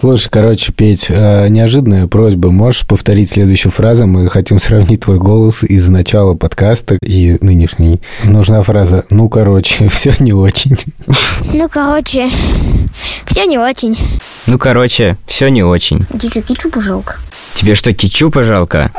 Слушай, короче, Петь, э, неожиданная просьба. Можешь повторить следующую фразу? Мы хотим сравнить твой голос из начала подкаста и нынешний. Нужна фраза «Ну, короче, все не очень». Ну, короче, все не очень. Ну, короче, все не очень. Тебе кетчупа жалко? Тебе что, кетчупа жалко?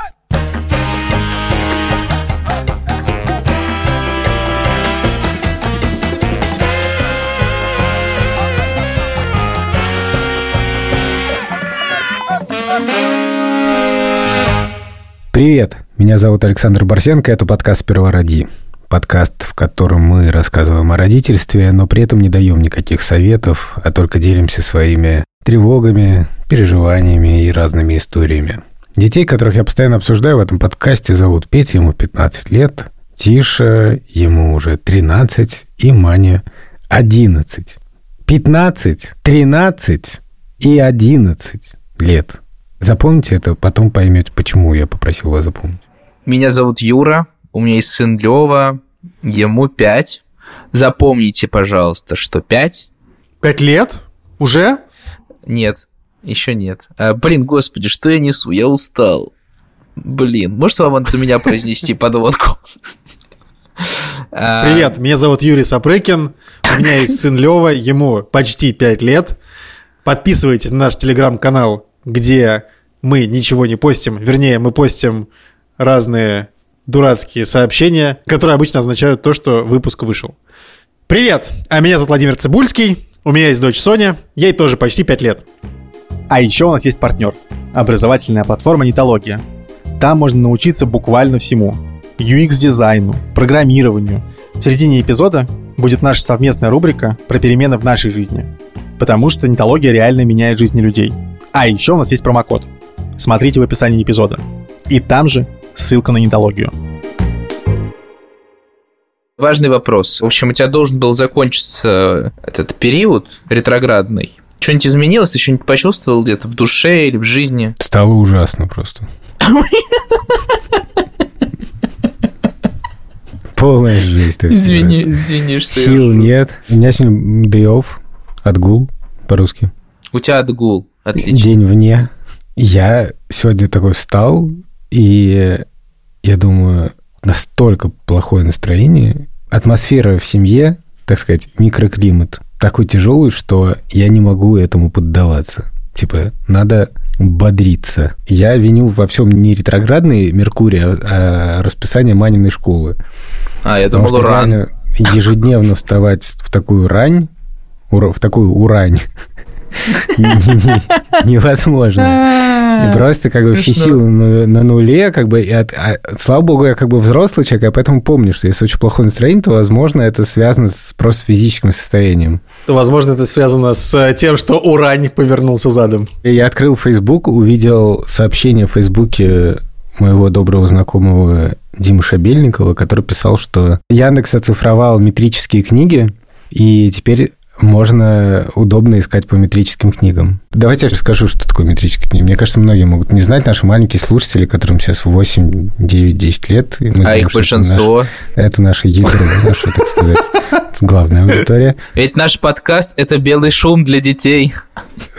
Привет, меня зовут Александр Барсенко, это подкаст «Сперва роди». Подкаст, в котором мы рассказываем о родительстве, но при этом не даем никаких советов, а только делимся своими тревогами, переживаниями и разными историями. Детей, которых я постоянно обсуждаю в этом подкасте, зовут Петя, ему 15 лет, Тиша, ему уже 13, и Маня 11. 15, 13 и 11 лет. Запомните это, потом поймете, почему я попросил вас запомнить. Меня зовут Юра, у меня есть сын Лева, ему 5. Запомните, пожалуйста, что 5. Пять лет? Уже? Нет, еще нет. А, блин, господи, что я несу? Я устал. Блин, может вам за меня произнести подводку? А, Привет, меня зовут Юрий Сапрыкин, у меня есть сын Лева, ему почти 5 лет. Подписывайтесь на наш телеграм-канал, где мы ничего не постим, вернее, мы постим разные дурацкие сообщения, которые обычно означают то, что выпуск вышел. Привет, а меня зовут Владимир Цибульский, у меня есть дочь Соня, ей тоже почти 5 лет. А еще у нас есть партнер – образовательная платформа «Нитология». Там можно научиться буквально всему – UX-дизайну, программированию. В середине эпизода будет наша совместная рубрика про перемены в нашей жизни. Потому что нитология реально меняет жизни людей. А еще у нас есть промокод. Смотрите в описании эпизода. И там же ссылка на нитологию. Важный вопрос. В общем, у тебя должен был закончиться этот период ретроградный. Что-нибудь изменилось? Ты что-нибудь почувствовал где-то в душе или в жизни? Стало ужасно просто. Полная жесть. Извини, извини, что я Сил нет. У меня сегодня day off, отгул по-русски. У тебя отгул. Отлично. День вне. Я сегодня такой встал, и я думаю, настолько плохое настроение. Атмосфера в семье, так сказать, микроклимат такой тяжелый, что я не могу этому поддаваться. Типа, надо бодриться. Я виню во всем не ретроградный Меркурий, а, расписание Маниной школы. А, я Потому думал, реально ежедневно вставать в такую рань, в такую урань, невозможно. И просто как бы все силы на, нуле, как бы, а, слава богу, я как бы взрослый человек, я поэтому помню, что если очень плохое настроение, то, возможно, это связано с просто физическим состоянием. Возможно, это связано с тем, что Урань повернулся задом. Я открыл Facebook, увидел сообщение в Фейсбуке моего доброго знакомого Димы Шабельникова, который писал, что Яндекс оцифровал метрические книги, и теперь можно удобно искать по метрическим книгам. Давайте я расскажу, что такое метрические книги. Мне кажется, многие могут не знать, наши маленькие слушатели, которым сейчас 8, 9, 10 лет. А знаем, их большинство. Это наше ядро, наша, так сказать, главная аудитория. Ведь наш подкаст – это белый шум для детей.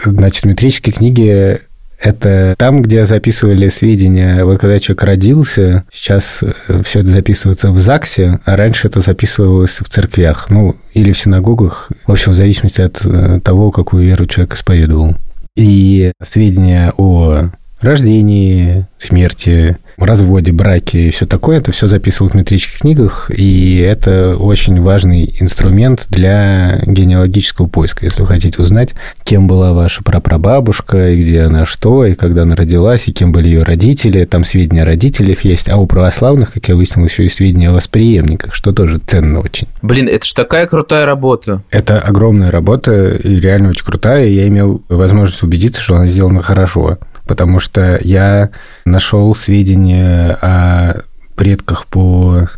Значит, метрические книги – это там, где записывали сведения. Вот когда человек родился, сейчас все это записывается в ЗАГСе, а раньше это записывалось в церквях, ну, или в синагогах, в общем, в зависимости от э, того, какую веру человек исповедовал. И сведения о рождении, смерти, разводе, браке и все такое, это все записывал в метрических книгах, и это очень важный инструмент для генеалогического поиска. Если вы хотите узнать, кем была ваша прапрабабушка, и где она что, и когда она родилась, и кем были ее родители, там сведения о родителях есть, а у православных, как я выяснил, еще и сведения о восприемниках, что тоже ценно очень. Блин, это ж такая крутая работа. Это огромная работа и реально очень крутая. и Я имел возможность убедиться, что она сделана хорошо, потому что я нашел сведения о предках по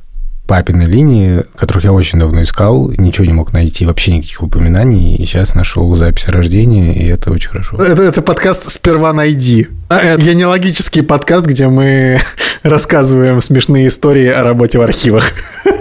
папиной линии, которых я очень давно искал, ничего не мог найти, вообще никаких упоминаний, и сейчас нашел запись о рождении, и это очень хорошо. Это, это подкаст «Сперва найди». А, Это генеалогический подкаст, где мы рассказываем смешные истории о работе в архивах.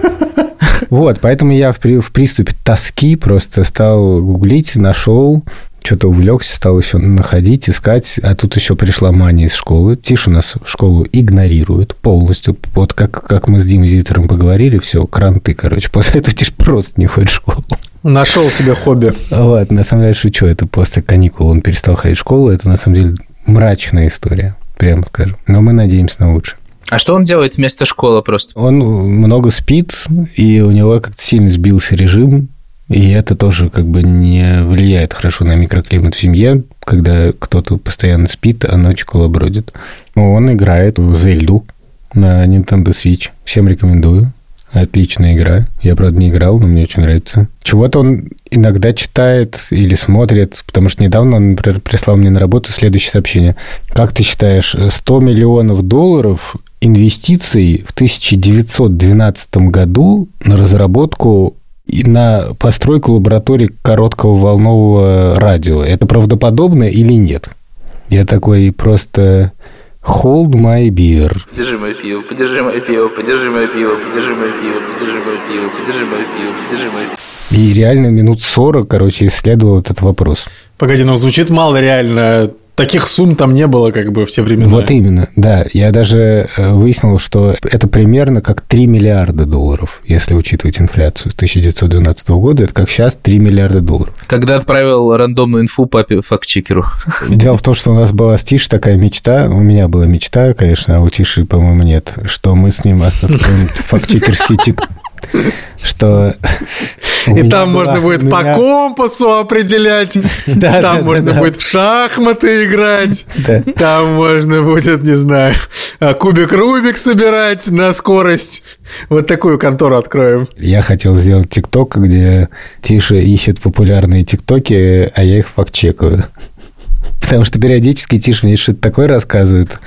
Вот, поэтому я в, при- в приступе тоски просто стал гуглить, нашел что-то увлекся, стал еще находить, искать, а тут еще пришла мания из школы. Тиша нас в школу игнорирует полностью. Вот как, как мы с Димой Зитером поговорили, все, кранты, короче. После этого Тиш просто не ходит в школу. Нашел себе хобби. Вот, на самом деле шучу, это после каникул он перестал ходить в школу, это на самом деле мрачная история, прямо скажем. Но мы надеемся на лучшее. А что он делает вместо школы просто? Он много спит, и у него как-то сильно сбился режим, и это тоже как бы не влияет хорошо на микроклимат в семье, когда кто-то постоянно спит, а ночью колобродит. Он играет в Зельду на Nintendo Switch. Всем рекомендую. Отличная игра. Я, правда, не играл, но мне очень нравится. Чего-то он иногда читает или смотрит, потому что недавно он, например, прислал мне на работу следующее сообщение. Как ты считаешь, 100 миллионов долларов инвестиций в 1912 году на разработку и на постройку лаборатории короткого волнового радио. Это правдоподобно или нет? Я такой просто hold my beer. Подержи мое пиво, подержи мое пиво, подержи мое пиво, подержи мое пиво, подержи мое пиво, подержи мое пиво, подержи мое пиво. И реально минут 40, короче, исследовал этот вопрос. Погоди, ну звучит мало реально. Таких сумм там не было как бы все времена. Вот именно, да. Я даже э, выяснил, что это примерно как 3 миллиарда долларов, если учитывать инфляцию с 1912 года. Это как сейчас 3 миллиарда долларов. Когда отправил рандомную инфу папе фактчекеру. Дело в том, что у нас была с Тишей такая мечта, у меня была мечта, конечно, а у Тиши, по-моему, нет, что мы с ним откроем фактчекерский тик что... И там была- можно будет по компасу определять. Да, Там да, можно да, будет в шахматы играть. Там можно будет, не знаю, а, кубик Рубик собирать на скорость. Вот такую контору откроем. Я хотел сделать ТикТок, где Тиша ищет популярные ТикТоки, а я их факт-чекаю. Потому что периодически Тиша мне что-то такое рассказывает,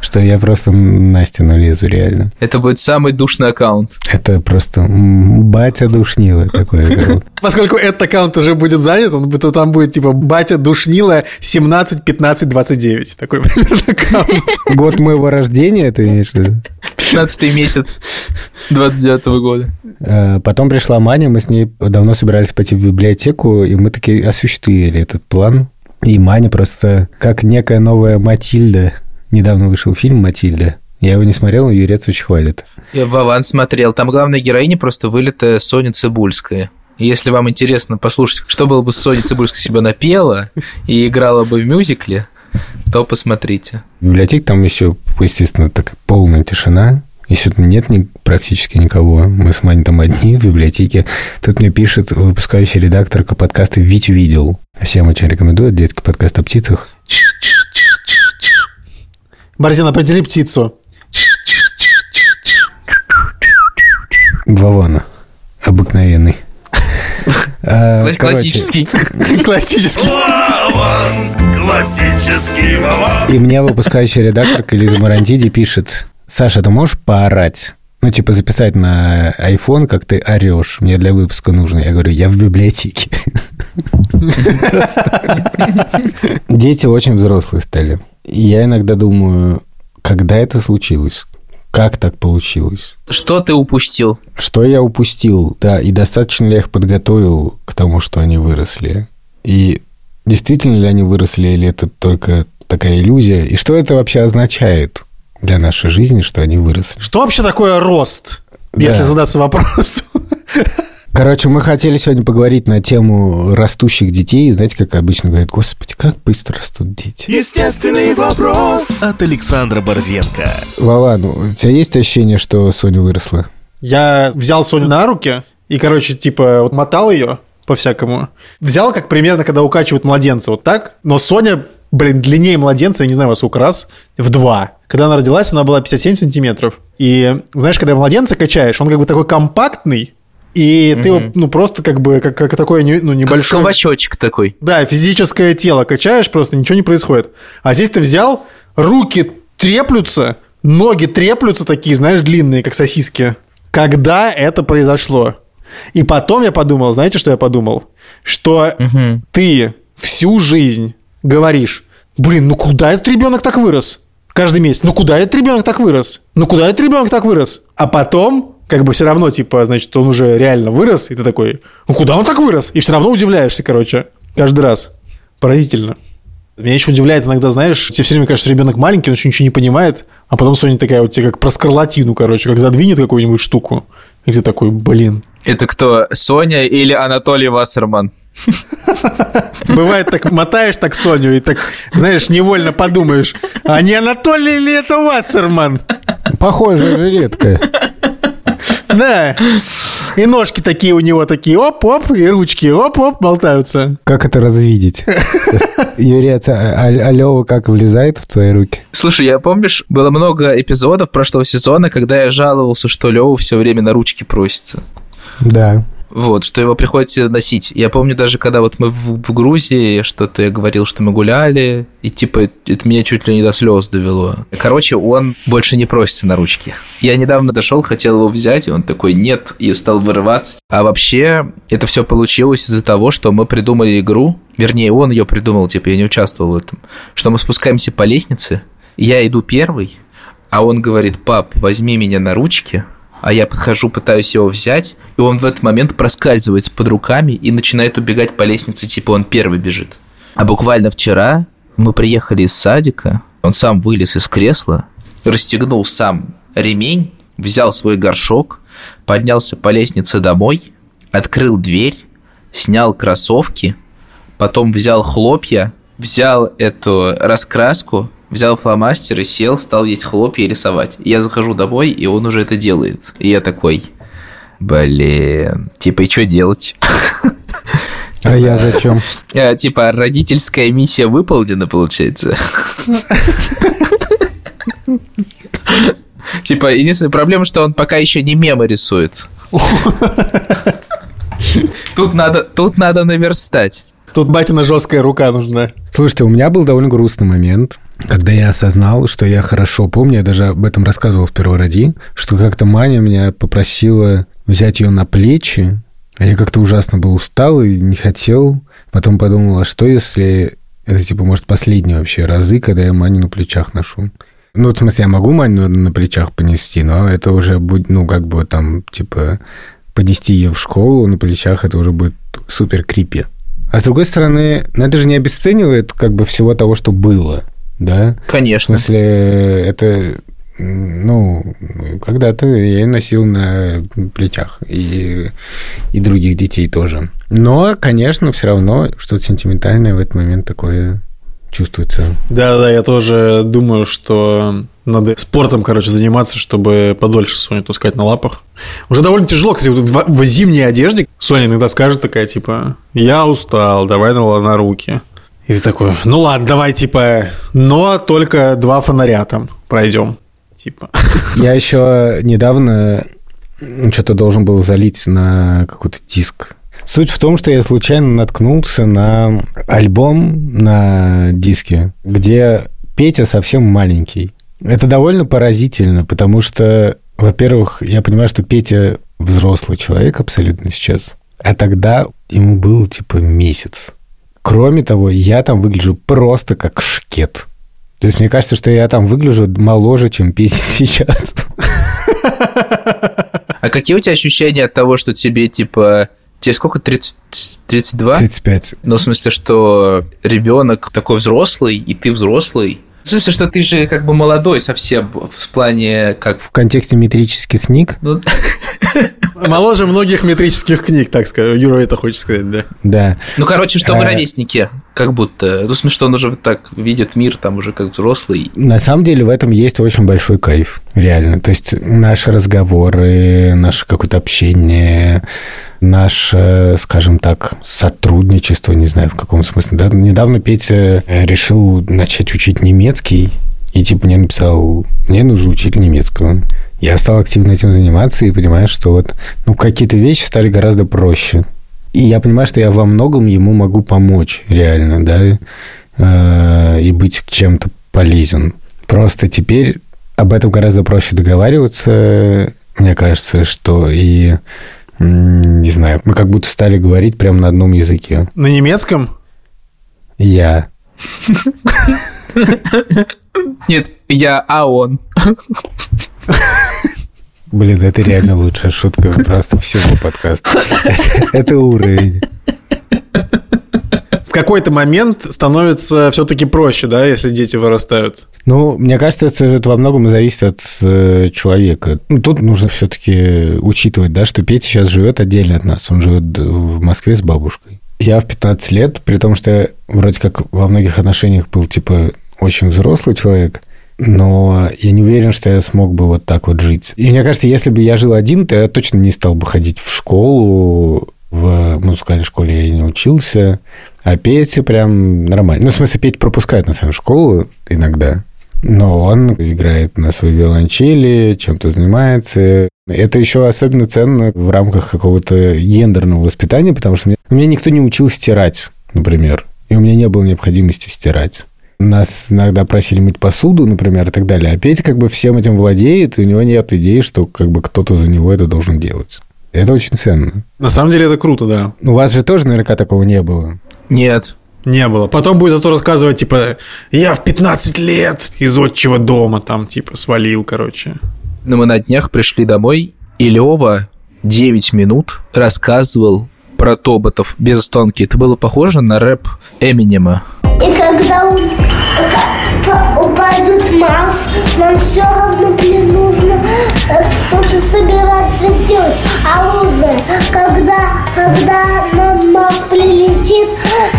что я просто на стену лезу реально. Это будет самый душный аккаунт. Это просто батя душнило такое. аккаунт. Поскольку этот аккаунт уже будет занят, он, будет- там будет типа батя душнила 17 15 29. Такой примерно аккаунт. Год моего рождения, ты имеешь в виду? 15 месяц 29 года. Э, Потом пришла Маня, мы с ней давно собирались пойти в библиотеку, и мы таки осуществили этот план. И Маня просто, как некая новая Матильда, недавно вышел фильм «Матильда», я его не смотрел, но Юрец очень хвалит. Я Вован смотрел. Там главная героиня просто вылитая Соня Цибульская. Если вам интересно послушать, что было бы с Соней Цибульской себя напела и играла бы в мюзикле, то посмотрите. В библиотеке там еще, естественно, так полная тишина. Если тут нет ни- практически никого, мы с Маней там одни в библиотеке. Тут мне пишет выпускающий редакторка подкаста «Вить увидел». Всем очень рекомендую. Детский подкаст о птицах. Борзин, определи птицу. Вована. Обыкновенный. А, Классический. Классический. Классический Вован. И мне выпускающая редакторка Лиза Марантиди пишет, Саша, ты можешь поорать? Ну, типа, записать на iPhone, как ты орешь. Мне для выпуска нужно. Я говорю, я в библиотеке. Дети очень взрослые стали. Я иногда думаю, когда это случилось? Как так получилось? Что ты упустил? Что я упустил? Да, и достаточно ли я их подготовил к тому, что они выросли? И действительно ли они выросли, или это только такая иллюзия? И что это вообще означает для нашей жизни, что они выросли? Что вообще такое рост? Если Да. задаться вопросом. Короче, мы хотели сегодня поговорить на тему растущих детей. Знаете, как обычно говорят, господи, как быстро растут дети. Естественный вопрос от Александра Борзенко. Вова, ну, у тебя есть ощущение, что Соня выросла? Я взял Соню на руки и, короче, типа, вот мотал ее по-всякому. Взял, как примерно, когда укачивают младенца, вот так. Но Соня, блин, длиннее младенца, я не знаю во сколько раз, в два. Когда она родилась, она была 57 сантиметров. И, знаешь, когда младенца качаешь, он как бы такой компактный, и ты его, ну, просто как бы, как, как такой, ну, Как небольшой... кабачочек такой. Да, физическое тело качаешь, просто ничего не происходит. А здесь ты взял, руки треплются, ноги треплются такие, знаешь, длинные, как сосиски. Когда это произошло? И потом я подумал, знаете, что я подумал? Что ты всю жизнь говоришь, блин, ну куда этот ребенок так вырос? Каждый месяц, ну куда этот ребенок так вырос? Ну куда этот ребенок так вырос? А потом, как бы все равно, типа, значит, он уже реально вырос, и ты такой, ну куда он так вырос? И все равно удивляешься, короче, каждый раз. Поразительно. Меня еще удивляет иногда, знаешь, тебе все время кажется, ребенок маленький, он еще ничего не понимает, а потом Соня такая вот тебе как про скарлатину, короче, как задвинет какую-нибудь штуку, и ты такой, блин. Это кто, Соня или Анатолий Вассерман? Бывает так, мотаешь так Соню и так, знаешь, невольно подумаешь, а не Анатолий ли это Вассерман? Похожая жилетка. Да. И ножки такие у него такие, оп-оп, и ручки, оп-оп, болтаются. Как это развидеть? Юрий, а а- Алёва как влезает в твои руки? Слушай, я помнишь, было много эпизодов прошлого сезона, когда я жаловался, что Лёва все время на ручки просится. Да. Вот, что его приходится носить. Я помню даже, когда вот мы в, в Грузии, что-то я говорил, что мы гуляли, и типа это меня чуть ли не до слез довело. Короче, он больше не просится на ручки. Я недавно дошел, хотел его взять, и он такой нет, и стал вырываться. А вообще, это все получилось из-за того, что мы придумали игру, вернее, он ее придумал, типа я не участвовал в этом, что мы спускаемся по лестнице, я иду первый, а он говорит, пап, возьми меня на ручки, а я подхожу, пытаюсь его взять, и он в этот момент проскальзывается под руками и начинает убегать по лестнице, типа он первый бежит. А буквально вчера мы приехали из садика, он сам вылез из кресла, расстегнул сам ремень, взял свой горшок, поднялся по лестнице домой, открыл дверь, снял кроссовки, потом взял хлопья, взял эту раскраску, взял фломастер и сел, стал есть хлопья и рисовать. Я захожу домой, и он уже это делает. И я такой, блин, типа, и что делать? А я зачем? А, Типа, родительская миссия выполнена, получается. Типа, единственная проблема, что он пока еще не мемы рисует. Тут надо, тут надо наверстать. Тут батина жесткая рука нужна. Слушайте, у меня был довольно грустный момент, когда я осознал, что я хорошо помню, я даже об этом рассказывал в первороди, что как-то Маня меня попросила взять ее на плечи, а я как-то ужасно был устал и не хотел. Потом подумал, а что если это, типа, может, последние вообще разы, когда я Маню на плечах ношу? Ну, в смысле, я могу Маню на плечах понести, но это уже будет, ну, как бы там, типа, понести ее в школу на плечах, это уже будет супер крипи. А с другой стороны, ну, это же не обесценивает как бы всего того, что было, да? В Конечно. смысле, это, ну, когда-то я ее носил на плечах, и, и других детей тоже. Но, конечно, все равно что-то сентиментальное в этот момент такое чувствуется. Да-да, я тоже думаю, что надо спортом, короче, заниматься, чтобы подольше Соню таскать на лапах. Уже довольно тяжело, кстати, в, в зимней одежде Соня иногда скажет такая, типа, я устал, давай на, на руки. И ты такой, ну ладно, давай, типа, но только два фонаря там пройдем. Типа. Я еще недавно что-то должен был залить на какой-то диск. Суть в том, что я случайно наткнулся на альбом на диске, где Петя совсем маленький. Это довольно поразительно, потому что, во-первых, я понимаю, что Петя взрослый человек абсолютно сейчас, а тогда ему был типа месяц. Кроме того, я там выгляжу просто как шкет. То есть мне кажется, что я там выгляжу моложе, чем Петя сейчас. А какие у тебя ощущения от того, что тебе, типа, тебе сколько, 30, 32? 35. Ну, в смысле, что ребенок такой взрослый, и ты взрослый. В смысле, что ты же как бы молодой совсем в плане как... В контексте метрических книг, Ну, Моложе многих метрических книг, так скажем. Юра это хочет сказать, да. да. ну, короче, что вы Э. ровесники, как будто. Ну, что он уже вот так видит мир там уже как взрослый. На самом деле в этом есть очень большой кайф, реально. То есть наши разговоры, наше какое-то общение, наше, скажем так, сотрудничество, не знаю в каком смысле. Да? Недавно Петя э, решил начать учить немецкий, и типа мне написал, мне нужен учитель немецкого. Я стал активно этим заниматься и понимаю, что вот ну, какие-то вещи стали гораздо проще. И я понимаю, что я во многом ему могу помочь, реально, да, э, и быть чем-то полезен. Просто теперь об этом гораздо проще договариваться, мне кажется, что и не знаю, мы как будто стали говорить прямо на одном языке. На немецком? Я. Нет, я, а он. Блин, это реально лучшая шутка просто всего подкаста. Это, это уровень. В какой-то момент становится все-таки проще, да, если дети вырастают. Ну, мне кажется, это, это во многом зависит от э, человека. Ну, тут нужно все-таки учитывать, да, что Петя сейчас живет отдельно от нас. Он живет в Москве с бабушкой. Я в 15 лет, при том, что я вроде как во многих отношениях был, типа, очень взрослый человек, но я не уверен, что я смог бы вот так вот жить. И мне кажется, если бы я жил один, то я точно не стал бы ходить в школу, в музыкальной школе я не учился, а Петя прям нормально. Ну, в смысле, Петя пропускает на самом школу иногда, но он играет на своей виолончели, чем-то занимается. Это еще особенно ценно в рамках какого-то гендерного воспитания, потому что меня, меня никто не учил стирать, например, и у меня не было необходимости стирать. Нас иногда просили мыть посуду, например, и так далее. А Петя как бы всем этим владеет, и у него нет идеи, что как бы кто-то за него это должен делать. Это очень ценно. На самом деле это круто, да. У вас же тоже наверняка такого не было. Нет. Не было. Потом будет зато рассказывать, типа, я в 15 лет из отчего дома там, типа, свалил, короче. Но мы на днях пришли домой, и Лева 9 минут рассказывал про тоботов без остановки. Это было похоже на рэп Эминема. И когда упадет Марс, нам все равно, блин, нужно э, что-то собираться сделать. А уже, когда, когда нам Марс прилетит,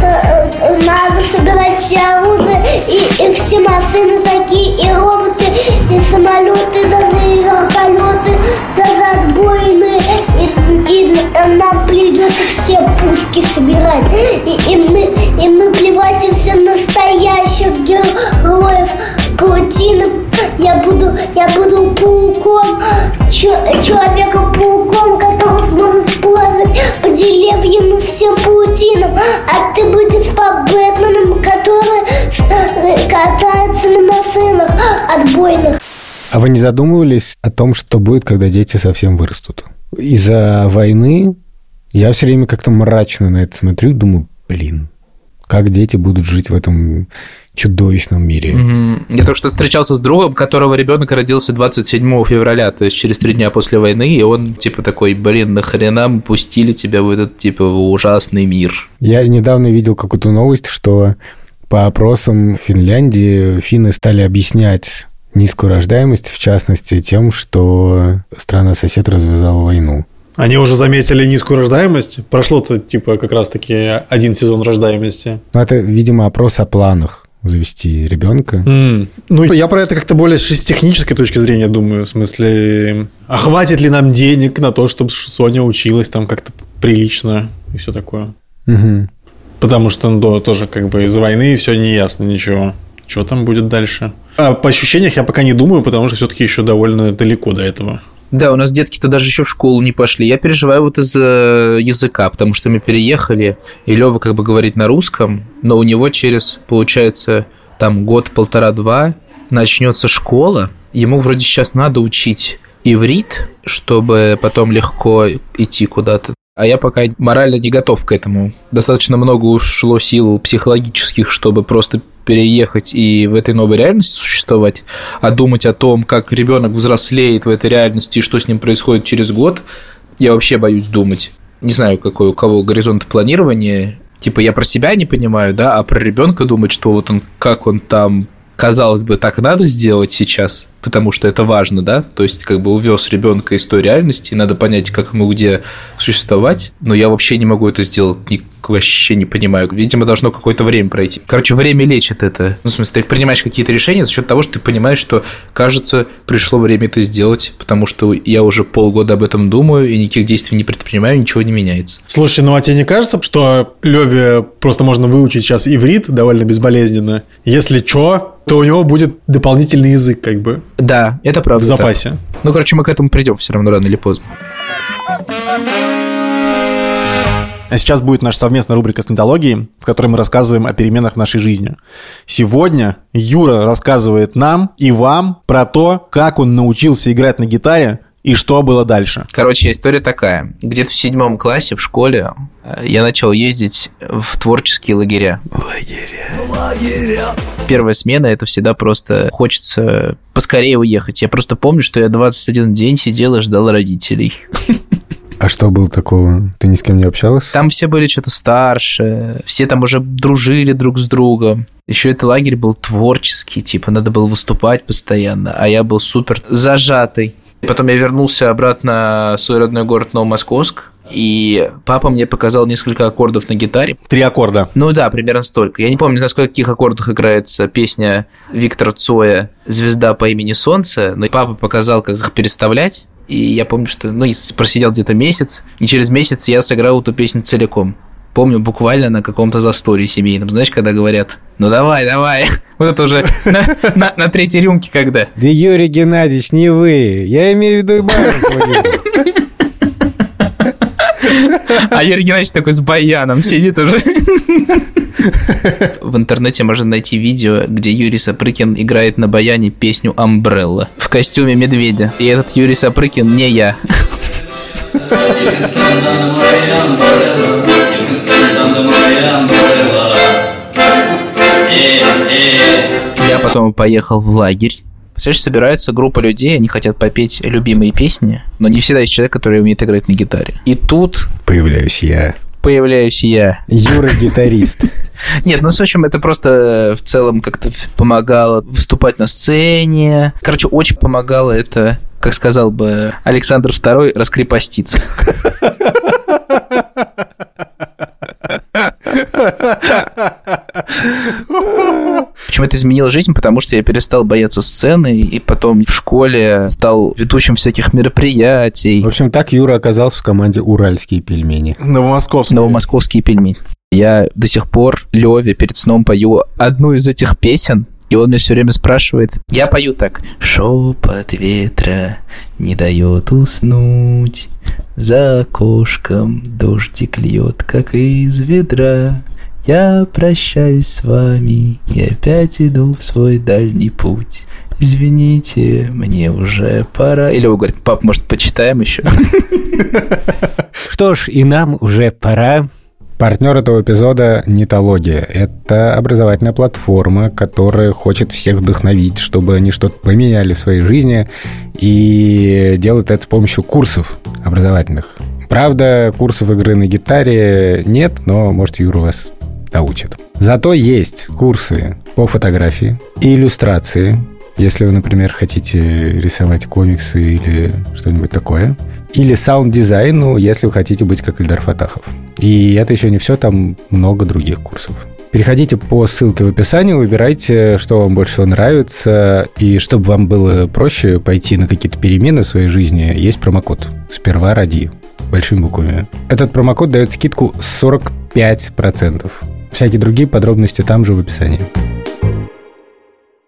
э, э, надо собирать все оружие и, и все машины такие, и роботы, и самолеты, даже и вертолеты, даже отбойные. И, и нам придется все пушки собирать. И, и мы, и мы превратимся в настоящих героев паутины. Я буду, я буду пауком, человеком-пауком, который сможет ползать по деревьям и всем паутинам. А ты будешь отбойных. А вы не задумывались о том, что будет, когда дети совсем вырастут? Из-за войны я все время как-то мрачно на это смотрю и думаю, блин, как дети будут жить в этом чудовищном мире. Мгм. Я только что встречался с другом, которого ребенок родился 27 февраля, то есть через три дня после войны, и он типа такой, блин, нахрена мы пустили тебя в этот типа в ужасный мир. Я недавно видел какую-то новость, что по опросам в Финляндии финны стали объяснять низкую рождаемость, в частности, тем, что страна-сосед развязала войну. Они уже заметили низкую рождаемость. Прошло-то, типа, как раз-таки один сезон рождаемости. Ну, это, видимо, опрос о планах завести ребенка. М. Ну, я про это как-то более с технической точки зрения думаю. В смысле, а хватит ли нам денег на то, чтобы Соня училась там как-то прилично и все такое? Мгм. Потому что, ну, да, тоже как бы из-за войны все не ясно ничего. Что там будет дальше? А по ощущениям я пока не думаю, потому что все-таки еще довольно далеко до этого. Да, у нас детки-то даже еще в школу не пошли. Я переживаю вот из-за языка, потому что мы переехали, и Лева как бы говорит на русском, но у него через, получается, там год, полтора-два начнется школа. Ему вроде сейчас надо учить иврит, чтобы потом легко идти куда-то. А я пока морально не готов к этому. Достаточно много ушло сил психологических, чтобы просто переехать и в этой новой реальности существовать, а думать о том, как ребенок взрослеет в этой реальности и что с ним происходит через год, я вообще боюсь думать. Не знаю, какой у кого горизонт планирования. Типа я про себя не понимаю, да, а про ребенка думать, что вот он, как он там, казалось бы, так надо сделать сейчас, потому что это важно, да, то есть как бы увез ребенка из той реальности, и надо понять, как ему где существовать, но я вообще не могу это сделать, ни- вообще не понимаю. Видимо, должно какое-то время пройти. Короче, время лечит это. Ну, в смысле, ты принимаешь какие-то решения за счет того, что ты понимаешь, что, кажется, пришло время это сделать, потому что я уже полгода об этом думаю, и никаких действий не предпринимаю, ничего не меняется. Слушай, ну а тебе не кажется, что Леве просто можно выучить сейчас иврит довольно безболезненно? Если что, то у него будет дополнительный язык как бы Да, это правда. в так. запасе. Ну, короче, мы к этому придем все равно рано или поздно. А сейчас будет наша совместная рубрика с нетологией, в которой мы рассказываем о переменах в нашей жизни. Сегодня Юра рассказывает нам и вам про то, как он научился играть на гитаре и что было дальше. Короче, история такая. Где-то в седьмом классе в школе э, я начал ездить в творческие лагеря. Лагеря. Первая смена это всегда просто хочется поскорее уехать. Я просто помню, что я 21 день сидел и ждал родителей. А что было такого? Ты ни с кем не общалась? Там все были что-то старше, все там уже дружили друг с другом. Еще этот лагерь был творческий, типа надо было выступать постоянно, а я был супер зажатый. Потом я вернулся обратно в свой родной город Новомосковск, и папа мне показал несколько аккордов на гитаре. Три аккорда. Ну да, примерно столько. Я не помню, на каких аккордах играется песня Виктора Цоя «Звезда по имени Солнце», но папа показал, как их переставлять. И я помню, что ну, просидел где-то месяц, и через месяц я сыграл эту песню целиком. Помню буквально на каком-то застолье семейном. Знаешь, когда говорят, ну давай, давай. Вот это уже на, на, на третьей рюмке когда. Да Юрий Геннадьевич, не вы. Я имею в виду и А Юрий Геннадьевич такой с баяном сидит уже. В интернете можно найти видео, где Юрий Сапрыкин играет на баяне песню «Амбрелла» в костюме медведя. И этот Юрий Сапрыкин не я. Я потом поехал в лагерь. Представляешь, собирается группа людей, они хотят попеть любимые песни, но не всегда есть человек, который умеет играть на гитаре. И тут Появляюсь я. появляюсь я. Юра-гитарист. Нет, ну, в общем, это просто в целом как-то помогало выступать на сцене. Короче, очень помогало это, как сказал бы Александр II, раскрепоститься. Почему это изменило жизнь? Потому что я перестал бояться сцены, и потом в школе стал ведущим всяких мероприятий. В общем, так Юра оказался в команде «Уральские пельмени». Новомосковск. Новомосковские пельмени. Я до сих пор Леве перед сном пою одну из этих песен, и он мне все время спрашивает. Я пою так. Шепот ветра не дает уснуть. За окошком дождик льет, как из ведра. Я прощаюсь с вами и опять иду в свой дальний путь. Извините, мне уже пора. Или вы говорите, пап, может, почитаем еще? Что ж, и нам уже пора. Партнер этого эпизода «Нитология». Это образовательная платформа, которая хочет всех вдохновить, чтобы они что-то поменяли в своей жизни и делает это с помощью курсов образовательных. Правда, курсов игры на гитаре нет, но, может, Юра вас научит. Зато есть курсы по фотографии и иллюстрации, если вы, например, хотите рисовать комиксы или что-нибудь такое. Или саунд-дизайну, если вы хотите быть как Ильдар Фатахов. И это еще не все, там много других курсов. Переходите по ссылке в описании, выбирайте, что вам больше всего нравится. И чтобы вам было проще пойти на какие-то перемены в своей жизни, есть промокод «Сперва ради» большими буквами. Этот промокод дает скидку 45%. Всякие другие подробности там же в описании.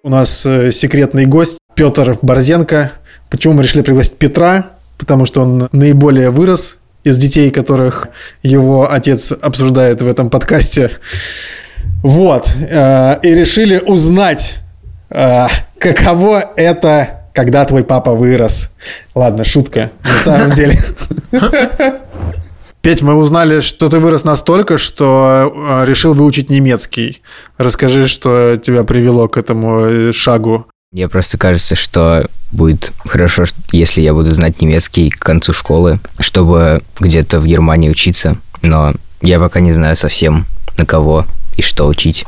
У нас э, секретный гость Петр Борзенко. Почему мы решили пригласить Петра? Потому что он наиболее вырос из детей, которых его отец обсуждает в этом подкасте. Вот. э, И решили узнать, э, каково это, когда твой папа вырос. Ладно, шутка, на самом деле. Петь, мы узнали, что ты вырос настолько, что э, решил выучить немецкий. Расскажи, что тебя привело к этому шагу. Мне просто кажется, что будет хорошо, если я буду знать немецкий к концу школы, чтобы где-то в Германии учиться. Но я пока не знаю совсем, на кого и что учить.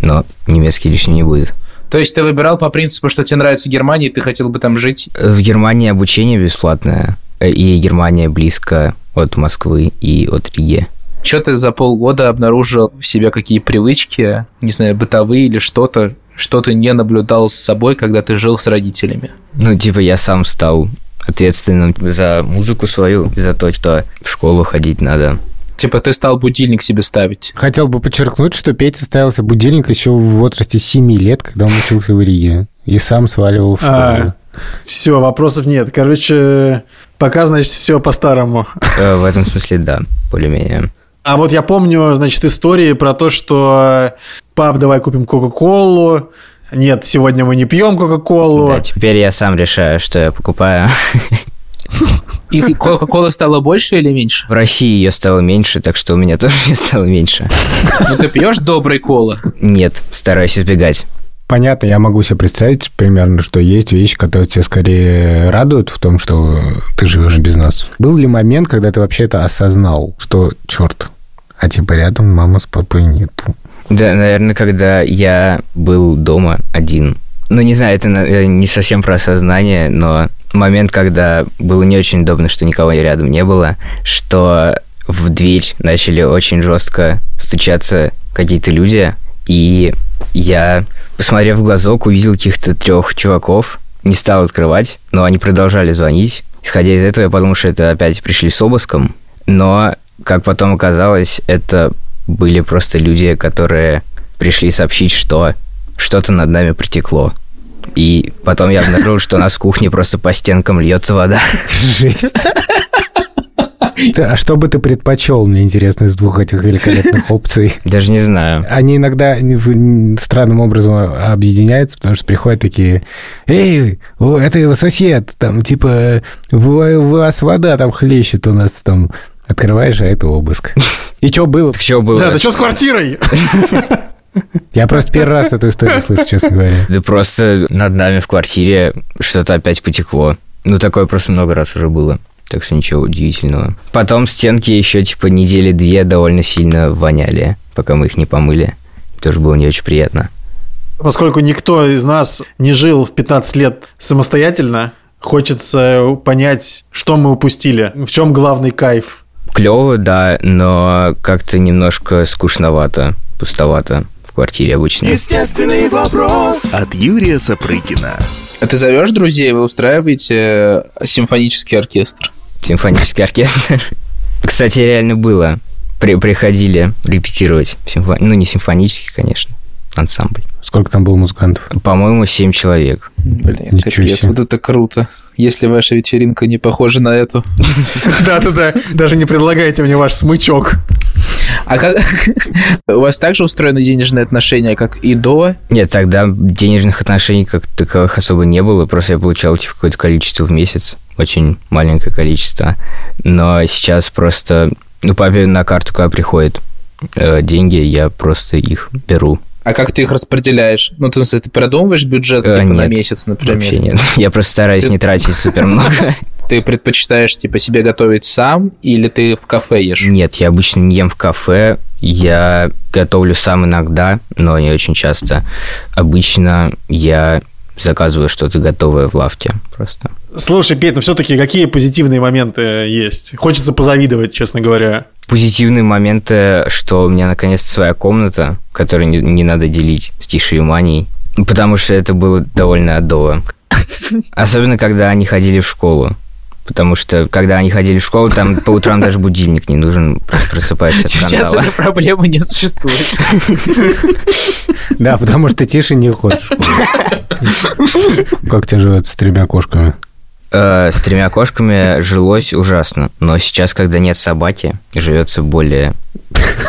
Но немецкий лишним не будет. То есть ты выбирал по принципу, что тебе нравится Германия, и ты хотел бы там жить? В Германии обучение бесплатное, э, и Германия близко от Москвы и от Риги. Что ты за полгода обнаружил в себе какие привычки, не знаю, бытовые или что-то, что ты не наблюдал с собой, когда ты жил с родителями? Ну, типа, я сам стал ответственным за музыку свою, за то, что в школу ходить надо. Типа ты стал будильник себе ставить. Хотел бы подчеркнуть, что Петя ставился будильник еще в возрасте 7 лет, когда он учился в Риге. И сам сваливал в школу. А, все, вопросов нет. Короче, пока, значит, все по-старому. Э, В этом смысле, да, более-менее. А вот я помню, значит, истории про то, что пап, давай купим Кока-Колу. Нет, сегодня мы не пьем Кока-Колу. Да, теперь я сам решаю, что я покупаю. И Кока-Кола стало больше или меньше? В России ее стало меньше, так что у меня тоже её стало меньше. Ну ты пьешь добрый кола. Нет, стараюсь избегать. понятно, я могу себе представить примерно, что есть вещи, которые тебя скорее радуют в том, что ты живешь без нас. Был ли момент, когда ты вообще это осознал, что, черт, а типа рядом мама с папой нету? Да, наверное, когда я был дома один. Ну, не знаю, это э, не совсем про осознание, но момент, когда было не очень удобно, что никого рядом не было, что в дверь начали очень жестко стучаться какие-то люди, и я, посмотрев в глазок, увидел каких-то трех чуваков, не стал открывать, но они продолжали звонить. Исходя из этого, я подумал, что это опять пришли с обыском, но, как потом оказалось, это были просто люди, которые пришли сообщить, что что-то над нами протекло. И потом я обнаружил, что у нас в кухне просто по стенкам льется вода. Жесть. А что бы ты предпочел, мне интересно, из двух этих великолепных опций? Даже не знаю. Они иногда странным образом объединяются, потому что приходят такие, эй, это его сосед, там, типа, у вас вода там хлещет у нас там. Открываешь, а это обыск. И что было? Так что было? Да, да что с квартирой? Я просто первый раз эту историю слышу, честно говоря. Да просто над нами в квартире что-то опять потекло. Ну, такое просто много раз уже было. Так что ничего удивительного. Потом стенки еще, типа, недели две довольно сильно воняли, пока мы их не помыли. Тоже было не очень приятно. Поскольку никто из нас не жил в 15 лет самостоятельно, хочется понять, что мы упустили, в чем главный кайф. Клево, да, но как-то немножко скучновато, пустовато в квартире обычно. Естественный вопрос от Юрия Сапрыкина. А ты зовешь друзей, вы устраиваете симфонический оркестр? Симфонический оркестр. Кстати, реально было. При, приходили репетировать. Симфо- Ну, не симфонический, конечно, ансамбль. Сколько там было музыкантов? По-моему, семь человек. Блин, Ничего капец, себе. вот это круто. Если ваша вечеринка не похожа на эту. Да-да-да, даже не предлагайте мне ваш смычок. А как... У вас также устроены денежные отношения, как и до? Нет, тогда денежных отношений как таковых особо не было, просто я получал типа, какое-то количество в месяц, очень маленькое количество. Но сейчас просто, ну, папе на карту, когда приходят э, деньги, я просто их беру. А как ты их распределяешь? Ну, есть ты продумываешь бюджет типа на нет, месяц, например? Вообще нет. Я просто стараюсь Ты- не тратить супер много. Ты предпочитаешь типа себе готовить сам или ты в кафе ешь? Нет, я обычно не ем в кафе. Я готовлю сам иногда, но не очень часто. Обычно я заказываю что-то готовое в лавке просто. Слушай, Петь, ну все-таки какие позитивные моменты есть? Хочется позавидовать, честно говоря. Позитивные моменты, что у меня наконец-то своя комната, которую не, не надо делить с Тишей и Маней, потому что это было довольно адово. Особенно, когда они ходили в школу. Потому что, когда они ходили в школу, там по утрам даже будильник не нужен, просто просыпаешься от Сейчас этой проблемы не существует. Да, потому что тише не ходишь. в школу. Как тебе живется с тремя кошками? Э, с тремя кошками жилось ужасно, но сейчас, когда нет собаки, живется более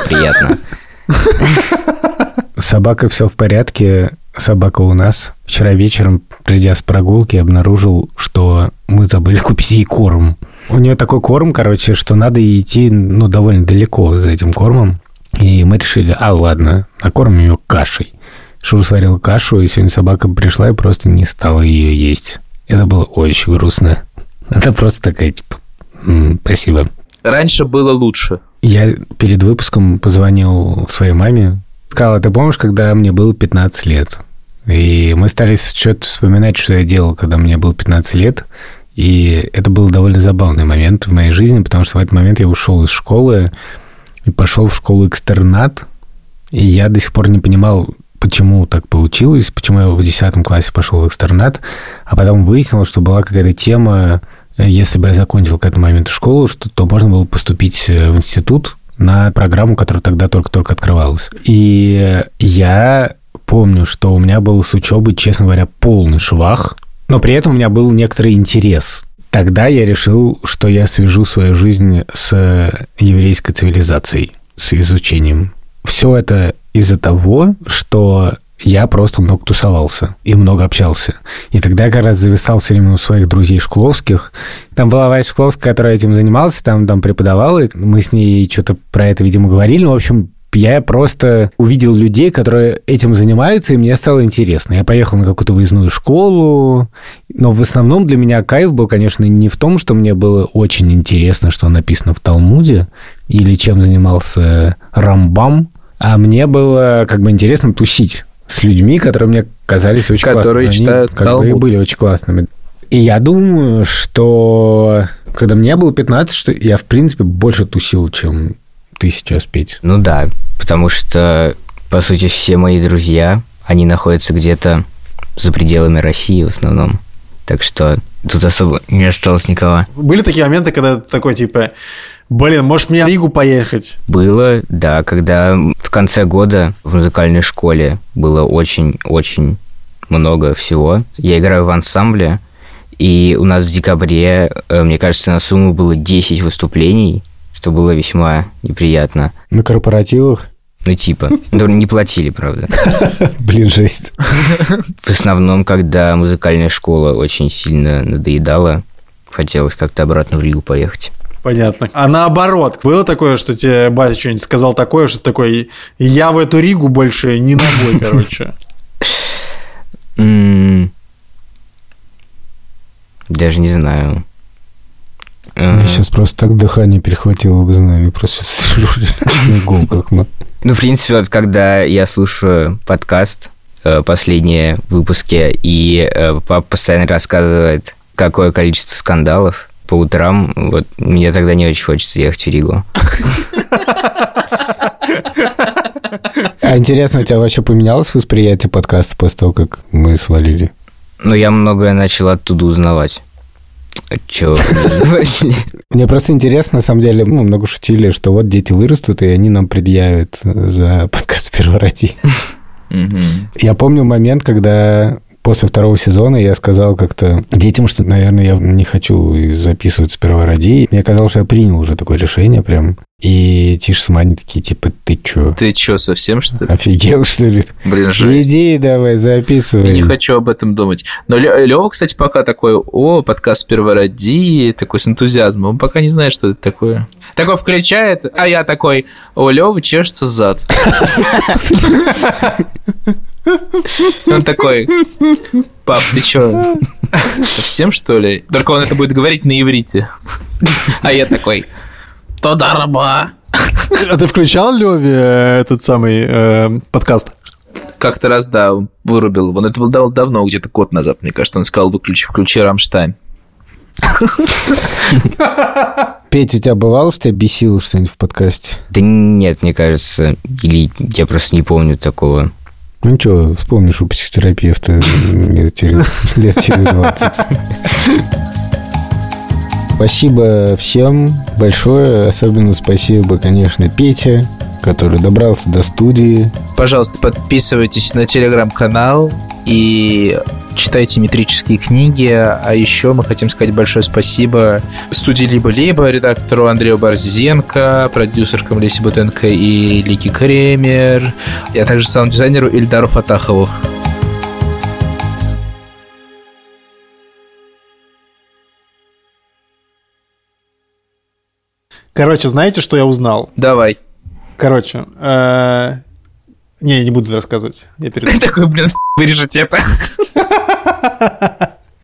приятно. С собакой все в порядке. Собака у нас. Вчера вечером, придя с прогулки, обнаружил, что мы забыли купить ей корм. У нее такой корм, короче, что надо идти, ну, довольно далеко за этим кормом. И мы решили, а, ладно, накормим ее кашей. Шур сварил кашу, и сегодня собака пришла и просто не стала ее есть. Это было очень грустно. Она просто такая, типа, «М, спасибо. Раньше было лучше. Я перед выпуском позвонил своей маме. Сказал, ты помнишь, когда мне было 15 лет? И мы стали что-то вспоминать, что я делал, когда мне было 15 лет. И это был довольно забавный момент в моей жизни, потому что в этот момент я ушел из школы и пошел в школу-экстернат. И я до сих пор не понимал, почему так получилось, почему я в 10 классе пошел в экстернат. А потом выяснилось, что была какая-то тема, э, если бы я закончил к этому моменту школу, что, то можно было поступить э, в институт на программу, которая тогда только-только открывалась. И я помню, что у меня был с учебой, честно говоря, полный швах, но при этом у меня был некоторый интерес. Тогда я решил, что я свяжу свою жизнь с еврейской цивилизацией, с изучением. Все это из-за того, что я просто много тусовался и много общался. И тогда я как раз зависал все время у своих друзей шкловских. Там была Вася Шкловская, которая этим занималась, там, там преподавала, и мы с ней что-то про это, видимо, говорили. Ну, в общем, Я просто увидел людей, которые этим занимаются, и мне стало интересно. Я поехал на какую-то выездную школу, но в основном для меня кайф был, конечно, не в том, что мне было очень интересно, что написано в Талмуде, или чем занимался Рамбам, а мне было как бы интересно тусить с людьми, которые мне казались очень Которые классными. читают Они как бы и Талмуд. были очень классными. И я думаю, что когда мне было 15, что я, в принципе, больше тусил, чем ты сейчас, Петь. Ну да, потому что, по сути, все мои друзья, они находятся где-то за пределами России в основном. Так что тут особо не осталось никого. Были такие моменты, когда такой, типа, блин, может мне в Ригу поехать? Было, да, когда в конце года в музыкальной школе было очень-очень много всего. Я играю в ансамбле, и у нас в декабре, э, мне кажется, на сумму было 10 выступлений, что было весьма неприятно. На корпоративах? Ну, типа, ну, не платили, правда. Блин, жесть. В основном, когда музыкальная школа очень сильно надоедала, хотелось как-то обратно в Ригу поехать. Понятно. А наоборот, было такое, что тебе батя что-нибудь сказал такое, что такой, я в эту Ригу больше не ногой, короче. Даже не знаю. Мне сейчас просто так дыхание перехватило, вы знали. Просто сижу ну. Ну, в принципе, вот когда я слушаю подкаст, э, последние выпуски, и э, папа постоянно рассказывает, какое количество скандалов по утрам, вот мне тогда не очень хочется ехать в Ригу. А интересно, у тебя вообще поменялось восприятие подкаста после того, как мы свалили? Но я многое начал оттуда узнавать. Чего? Мне просто интересно, на самом деле, мы много шутили, что вот дети вырастут, и они нам предъявят за подкаст «Первороди». Мгм. Я помню момент, когда после второго сезона я сказал как-то детям, что, наверное, я не хочу записывать с «Первороди». Мне казалось, что я принял уже такое решение прям. И Тиша с Маней такие, типа, ты чё, Ты чё, совсем, что ли? офигел, что ли? Блин, жесть. Иди давай, записывай. Я не хочу об этом думать. Но Лева, кстати, пока такой, о, подкаст Первороди, такой с энтузиазмом. Он пока не знает, что это такое. Такой включает, а я такой, о, Лева чешется зад. Он такой, пап, ты чё, совсем, что ли? Только он это будет говорить на иврите. А я такой, тода раба. А ты включал Леве этот самый э, подкаст? Как-то раз, да, он вырубил его. Но это было дав- давно, где-то год назад, мне кажется. Он сказал, выключи, включи Рамштайн. Петь, у тебя бывало, что тебя бесило что-нибудь в подкасте? Да нет, мне кажется, или я просто не помню такого. Ну что, вспомнишь у психотерапевта лет через, лет через 20. Спасибо всем большое. Особенно спасибо, конечно, Пете, который добрался до студии. Пожалуйста, подписывайтесь на телеграм-канал и читайте метрические книги. А еще мы хотим сказать большое спасибо студии «Либо-либо», редактору Андрею Борзенко, продюсеркам Лесе Бутенко и Лики Кремер, а также саунд-дизайнеру Ильдару Фатахову. Короче, знаете, что я узнал? Давай. Короче, э, не, не буду рассказывать. Я перед... Такой, блин, вырежете это.